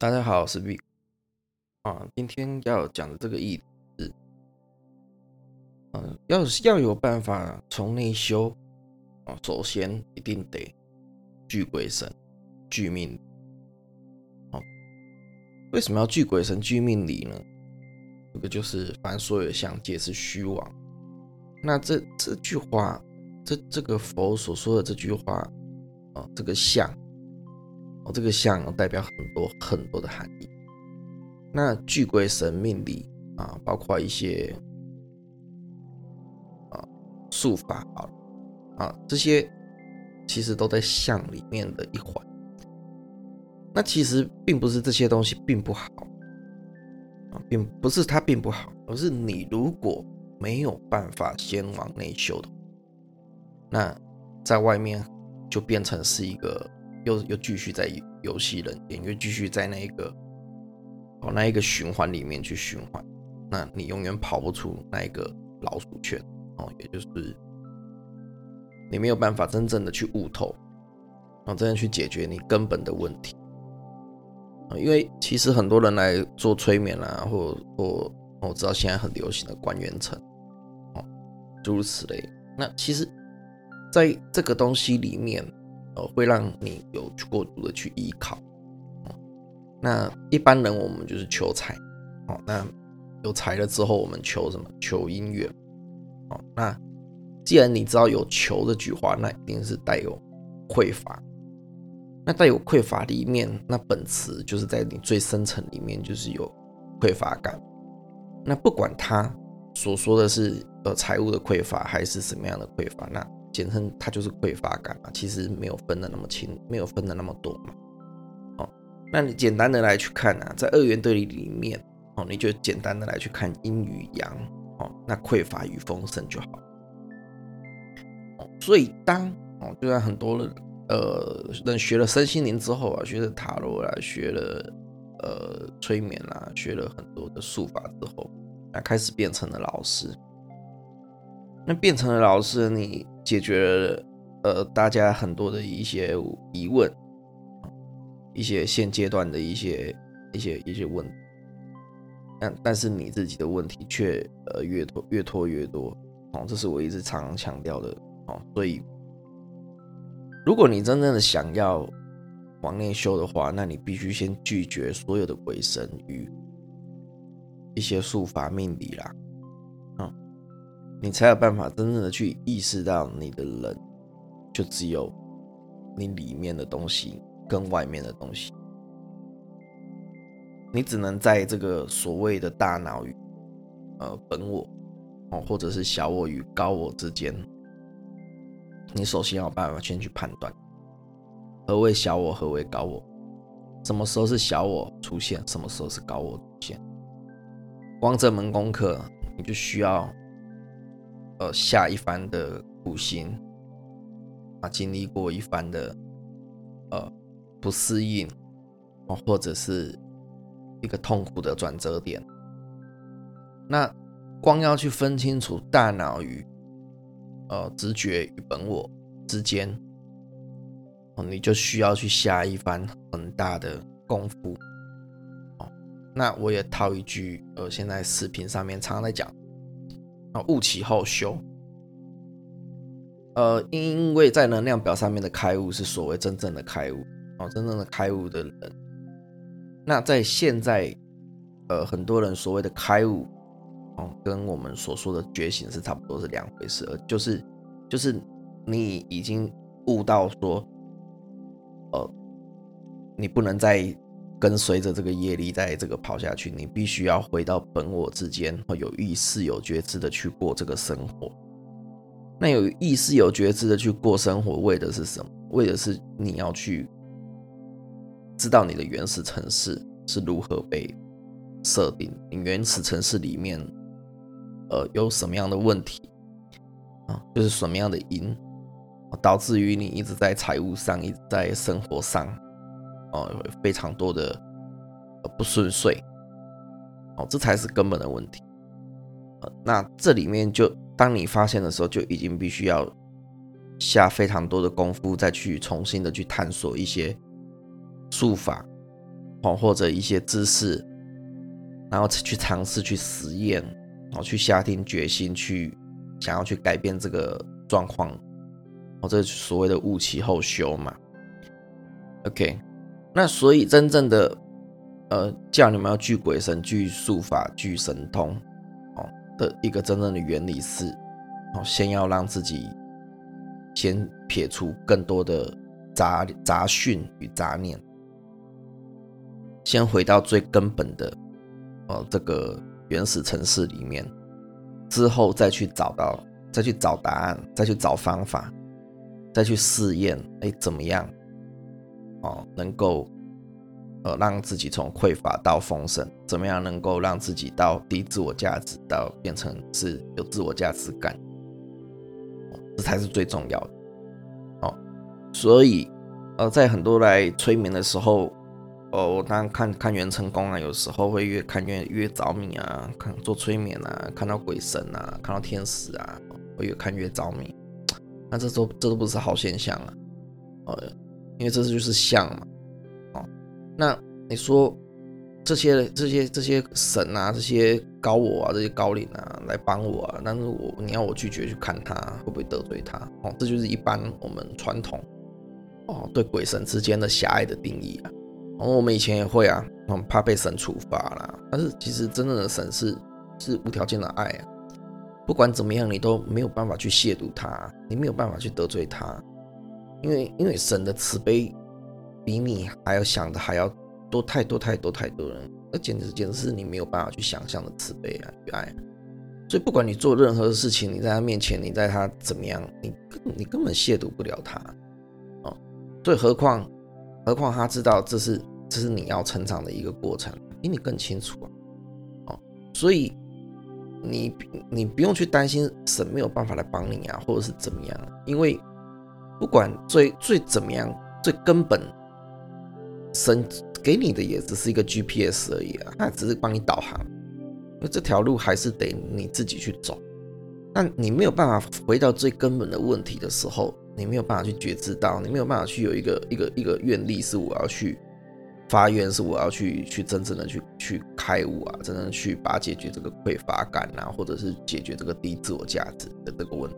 大家好，我是 V 啊，今天要讲的这个议题是，嗯，要要有办法从内修啊，首先一定得聚鬼神、聚命。好，为什么要聚鬼神、聚命理呢？这个就是凡所有相皆是虚妄。那这这句话，这这个佛所说的这句话啊，这个相。这个象代表很多很多的含义。那聚鬼神命理啊，包括一些啊术法啊啊这些，其实都在象里面的一环。那其实并不是这些东西并不好啊，并不是它并不好，而是你如果没有办法先往内修的，那在外面就变成是一个。又又继续在游戏人间，又继续在那一个哦那一个循环里面去循环，那你永远跑不出那一个老鼠圈哦，也就是你没有办法真正的去悟透，哦，真正去解决你根本的问题，因为其实很多人来做催眠啦，或或我知道现在很流行的关元层哦，诸如此类，那其实在这个东西里面。会让你有过度的去依靠，那一般人我们就是求财，哦，那有财了之后，我们求什么？求姻缘，哦，那既然你知道有求这句话，那一定是带有匮乏，那带有匮乏里面，那本词就是在你最深层里面就是有匮乏感，那不管他所说的是呃财务的匮乏还是什么样的匮乏，那。简称它就是匮乏感嘛，其实没有分的那么清，没有分的那么多嘛。哦，那你简单的来去看啊，在二元对立里面，哦，你就简单的来去看阴与阳，哦，那匮乏与丰盛就好。哦，所以当哦，就像很多人呃人学了身心灵之后啊，学了塔罗啦，学了呃催眠啦，学了很多的术法之后，那开始变成了老师。那变成了老师，你解决了呃大家很多的一些疑问，一些现阶段的一些一些一些问，但但是你自己的问题却呃越拖越拖越多，哦，这是我一直常常强调的哦，所以如果你真正的想要往内修的话，那你必须先拒绝所有的鬼神与一些术法命理啦。你才有办法真正的去意识到，你的人就只有你里面的东西跟外面的东西。你只能在这个所谓的大脑与呃本我哦，或者是小我与高我之间，你首先要办法先去判断何为小我，何为高我，什么时候是小我出现，什么时候是高我出现。光这门功课，你就需要。呃，下一番的苦心啊，经历过一番的呃不适应啊，或者是一个痛苦的转折点。那光要去分清楚大脑与呃直觉与本我之间，哦，你就需要去下一番很大的功夫。哦，那我也套一句，呃，现在视频上面常常在讲。啊，悟其后修。呃，因为在能量表上面的开悟是所谓真正的开悟哦，真正的开悟的人。那在现在，呃，很多人所谓的开悟哦，跟我们所说的觉醒是差不多是两回事，就是就是你已经悟到说，呃，你不能再。跟随着这个业力在这个跑下去，你必须要回到本我之间，有意识、有觉知的去过这个生活。那有意识、有觉知的去过生活，为的是什么？为的是你要去知道你的原始城市是如何被设定，你原始城市里面，呃，有什么样的问题啊？就是什么样的因，导致于你一直在财务上，一直在生活上。哦，非常多的不顺遂，哦，这才是根本的问题。那这里面就当你发现的时候，就已经必须要下非常多的功夫，再去重新的去探索一些术法，哦，或者一些知识，然后去尝试去实验，然后去下定决心去想要去改变这个状况，哦，这所谓的物其后修嘛。OK，那所以真正的呃叫你们要聚鬼神、聚术法、聚神通，哦的一个真正的原理是，哦，先要让自己先撇除更多的杂杂讯与杂念。先回到最根本的，呃，这个原始城市里面，之后再去找到，再去找答案，再去找方法，再去试验，哎，怎么样？哦，能够，呃，让自己从匮乏到丰盛，怎么样能够让自己到低自我价值到变成是有自我价值感？这才是最重要的。哦，所以，呃，在很多来催眠的时候。哦，我当然看看元成功啊，有时候会越看越越着迷啊，看做催眠啊，看到鬼神啊，看到天使啊，会越看越着迷。那这都这都不是好现象啊，哦，因为这就是相嘛，哦，那你说这些这些这些神啊，这些高我啊，这些高领啊来帮我啊，但是我你要我拒绝去看他，会不会得罪他？哦，这就是一般我们传统哦对鬼神之间的狭隘的定义啊。哦，我们以前也会啊，很怕被神处罚啦。但是其实真正的神是是无条件的爱啊，不管怎么样，你都没有办法去亵渎他，你没有办法去得罪他，因为因为神的慈悲比你还要想的还要多太多太多太多人，那简直简直是你没有办法去想象的慈悲啊与爱。所以不管你做任何事情，你在他面前，你在他怎么样，你根你根本亵渎不了他哦。所以何况。何况他知道这是这是你要成长的一个过程，比你更清楚啊！哦，所以你你不用去担心神没有办法来帮你啊，或者是怎么样，因为不管最最怎么样，最根本，神给你的也只是一个 GPS 而已啊，他只是帮你导航，那这条路还是得你自己去走。但你没有办法回到最根本的问题的时候。你没有办法去觉知到，你没有办法去有一个一个一个愿力，是我要去发愿，是我要去去真正的去去开悟啊，真正去把解决这个匮乏感啊，或者是解决这个低自我价值的这个问题。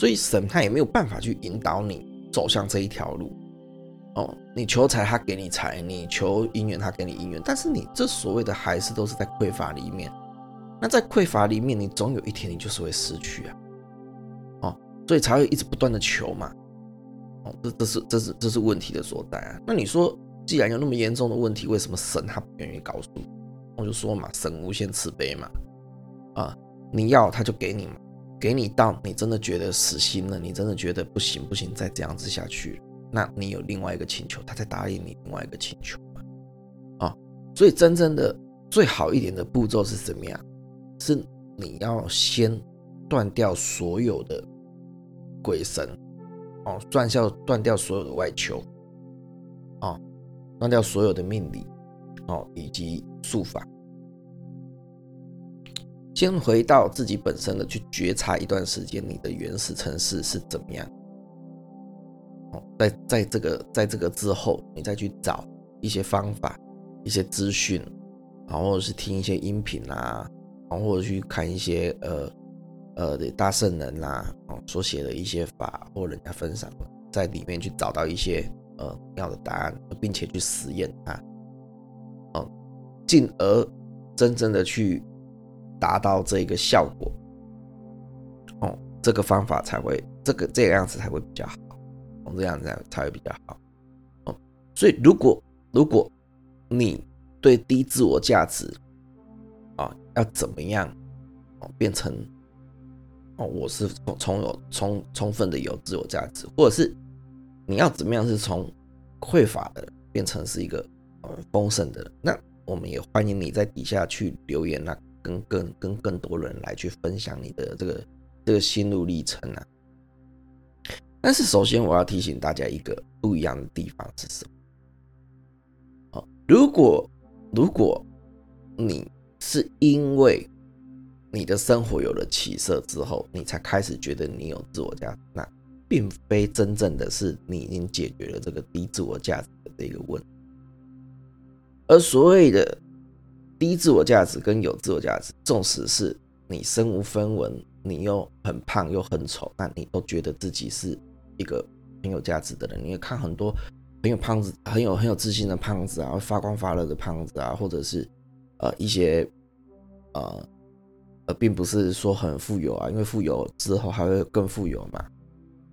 所以神他也没有办法去引导你走向这一条路。哦，你求财他给你财，你求姻缘他给你姻缘，但是你这所谓的还是都是在匮乏里面。那在匮乏里面，你总有一天你就是会失去啊。哦所以才会一直不断的求嘛，哦，这这是这是这是问题的所在啊。那你说，既然有那么严重的问题，为什么神他不愿意告诉？我就说嘛，神无限慈悲嘛，啊，你要他就给你嘛，给你到你真的觉得死心了，你真的觉得不行不行，再这样子下去，那你有另外一个请求，他才答应你另外一个请求，啊，所以真正的最好一点的步骤是怎么样？是你要先断掉所有的。鬼神哦，断掉断掉所有的外求哦，断掉所有的命理哦，以及术法，先回到自己本身的去觉察一段时间，你的原始城市是怎么样？哦，在在这个在这个之后，你再去找一些方法、一些资讯，然后是听一些音频啊，然后或者去看一些呃。呃的，大圣人啦，哦，所写的一些法或人家分享，在里面去找到一些呃要的答案，并且去实验它，哦，进而真正的去达到这个效果，哦，这个方法才会这个这个样子才会比较好，哦，这样子才会比较好，哦，所以如果如果你对低自我价值啊，要怎么样哦变成。哦，我是从从有充充分的有自我价值，或者是你要怎么样是从匮乏的变成是一个呃丰盛的？那我们也欢迎你在底下去留言啊，跟更跟更多人来去分享你的这个这个心路历程啊。但是首先我要提醒大家一个不一样的地方是什么？哦，如果如果你是因为你的生活有了起色之后，你才开始觉得你有自我价值，那并非真正的是你已经解决了这个低自我价值的这个问题。而所谓的低自我价值跟有自我价值，纵使是你身无分文，你又很胖又很丑，那你都觉得自己是一个很有价值的人。你会看很多很有胖子、很有很有自信的胖子啊，发光发热的胖子啊，或者是呃一些呃呃，并不是说很富有啊，因为富有之后还会更富有嘛。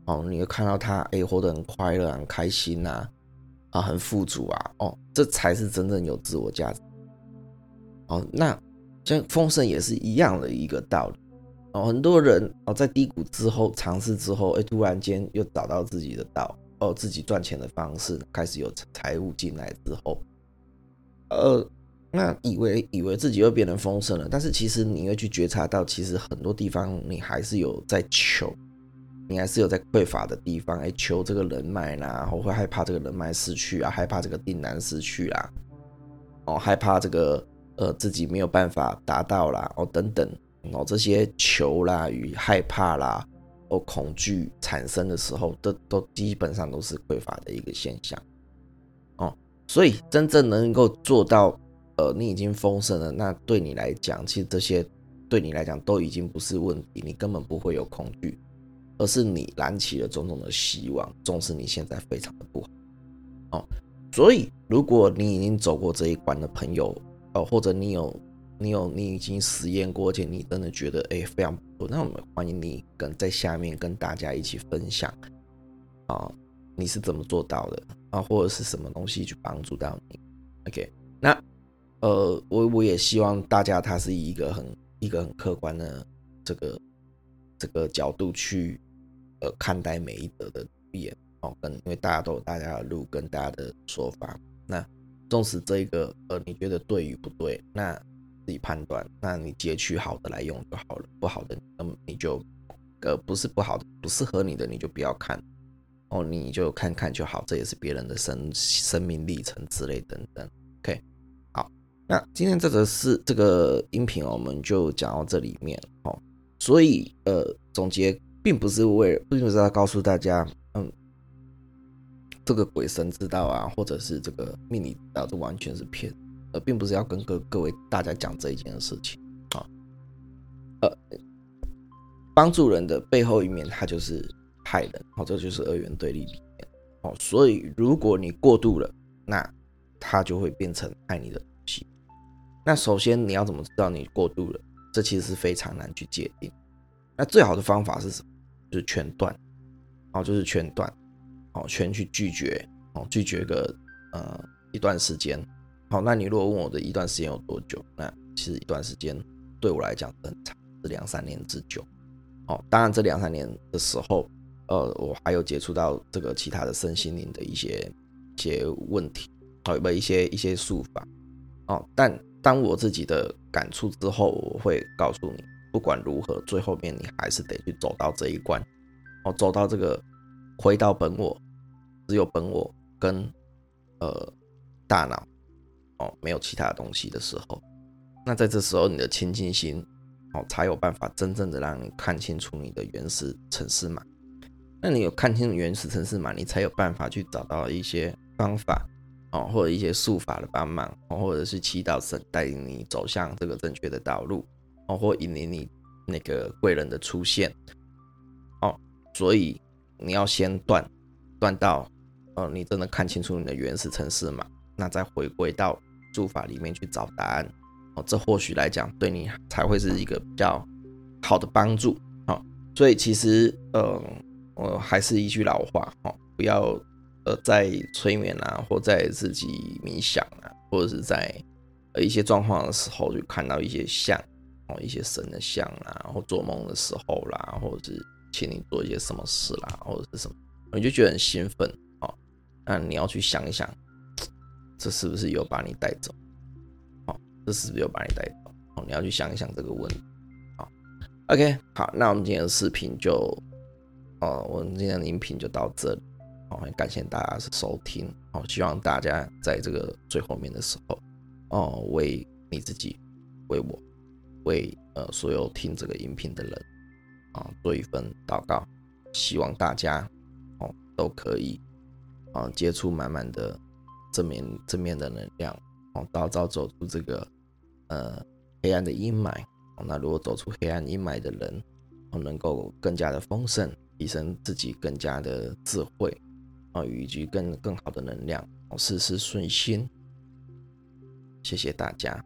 哦，你会看到他哎，活得很快乐、很开心呐，啊，很富足啊，哦，这才是真正有自我价值。哦，那像丰盛也是一样的一个道理。哦，很多人哦，在低谷之后尝试之后，哎，突然间又找到自己的道，哦，自己赚钱的方式，开始有财务进来之后，呃，那以为以为自己又变得丰盛了，但是其实你会去觉察到，其实很多地方你还是有在求。你还是有在匮乏的地方，哎，求这个人脉啦，我会害怕这个人脉失去啊，害怕这个订单失去啦，哦，害怕这个呃自己没有办法达到啦，哦等等，哦这些求啦与害怕啦，哦恐惧产生的时候，都都基本上都是匮乏的一个现象，哦，所以真正能够做到，呃，你已经丰盛了，那对你来讲，其实这些对你来讲都已经不是问题，你根本不会有恐惧。而是你燃起了种种的希望，纵使你现在非常的不好，哦，所以如果你已经走过这一关的朋友，或者你有你有你已经实验过，而且你真的觉得哎非常不错，那我们欢迎你跟在下面跟大家一起分享，啊，你是怎么做到的啊，或者是什么东西去帮助到你？OK，那呃，我我也希望大家他是以一个很一个很客观的这个这个角度去。呃，看待每一则的言哦，跟因为大家都有大家的路跟大家的说法，那纵使这一个呃你觉得对与不对，那自己判断，那你截取好的来用就好了，不好的那么你就呃不是不好的不适合你的你就不要看哦，你就看看就好，这也是别人的生生命历程之类等等。OK，好，那今天这个是这个音频哦我们就讲到这里面哦，所以呃总结。并不是为，并不是要告诉大家，这个鬼神之道啊，或者是这个命理之道，这完全是骗，呃，并不是要跟各各位大家讲这一件事情啊，呃，帮助人的背后一面，它就是害人，哦，这就是二元对立里面，哦，所以如果你过度了，那它就会变成害你的东西。那首先你要怎么知道你过度了？这其实是非常难去界定。那最好的方法是什么？就是全断，哦，就是全断，哦，全去拒绝，哦，拒绝个呃一段时间，好，那你如果问我的一段时间有多久？那其实一段时间对我来讲很长，是两三年之久，哦，当然这两三年的时候，呃，我还有接触到这个其他的身心灵的一些一些问题，哦，有一些一些术法，哦，但当我自己的感触之后，我会告诉你。不管如何，最后面你还是得去走到这一关，哦，走到这个回到本我，只有本我跟呃大脑，哦，没有其他东西的时候，那在这时候你的清净心，哦，才有办法真正的让你看清楚你的原始城市码。那你有看清原始城市码，你才有办法去找到一些方法，哦，或者一些术法的帮忙，哦，或者是祈祷神带领你走向这个正确的道路。哦，或引领你那个贵人的出现，哦，所以你要先断，断到，呃，你真的看清楚你的原始城市嘛，那再回归到住法里面去找答案，哦，这或许来讲对你才会是一个比较好的帮助，哦，所以其实，呃，我还是一句老话，哦，不要，呃，在催眠啊，或在自己冥想啊，或者是在呃一些状况的时候，就看到一些像。哦，一些神的像啦，或做梦的时候啦，或者是请你做一些什么事啦，或者是什么，你就觉得很兴奋。那你要去想一想，这是不是有把你带走？哦，这是不是有把你带走？哦，你要去想一想这个问题。好，OK，好，那我们今天的视频就，哦，我们今天的音频就到这里。哦，很感谢大家收听。哦，希望大家在这个最后面的时候，哦，为你自己，为我。为呃所有听这个音频的人啊做一份祷告，希望大家哦都可以啊接触满满的正面正面的能量哦，早早走出这个呃黑暗的阴霾。那如果走出黑暗阴霾的人，哦，能够更加的丰盛，提升自己更加的智慧，啊，以及更更好的能量，哦，事事顺心。谢谢大家。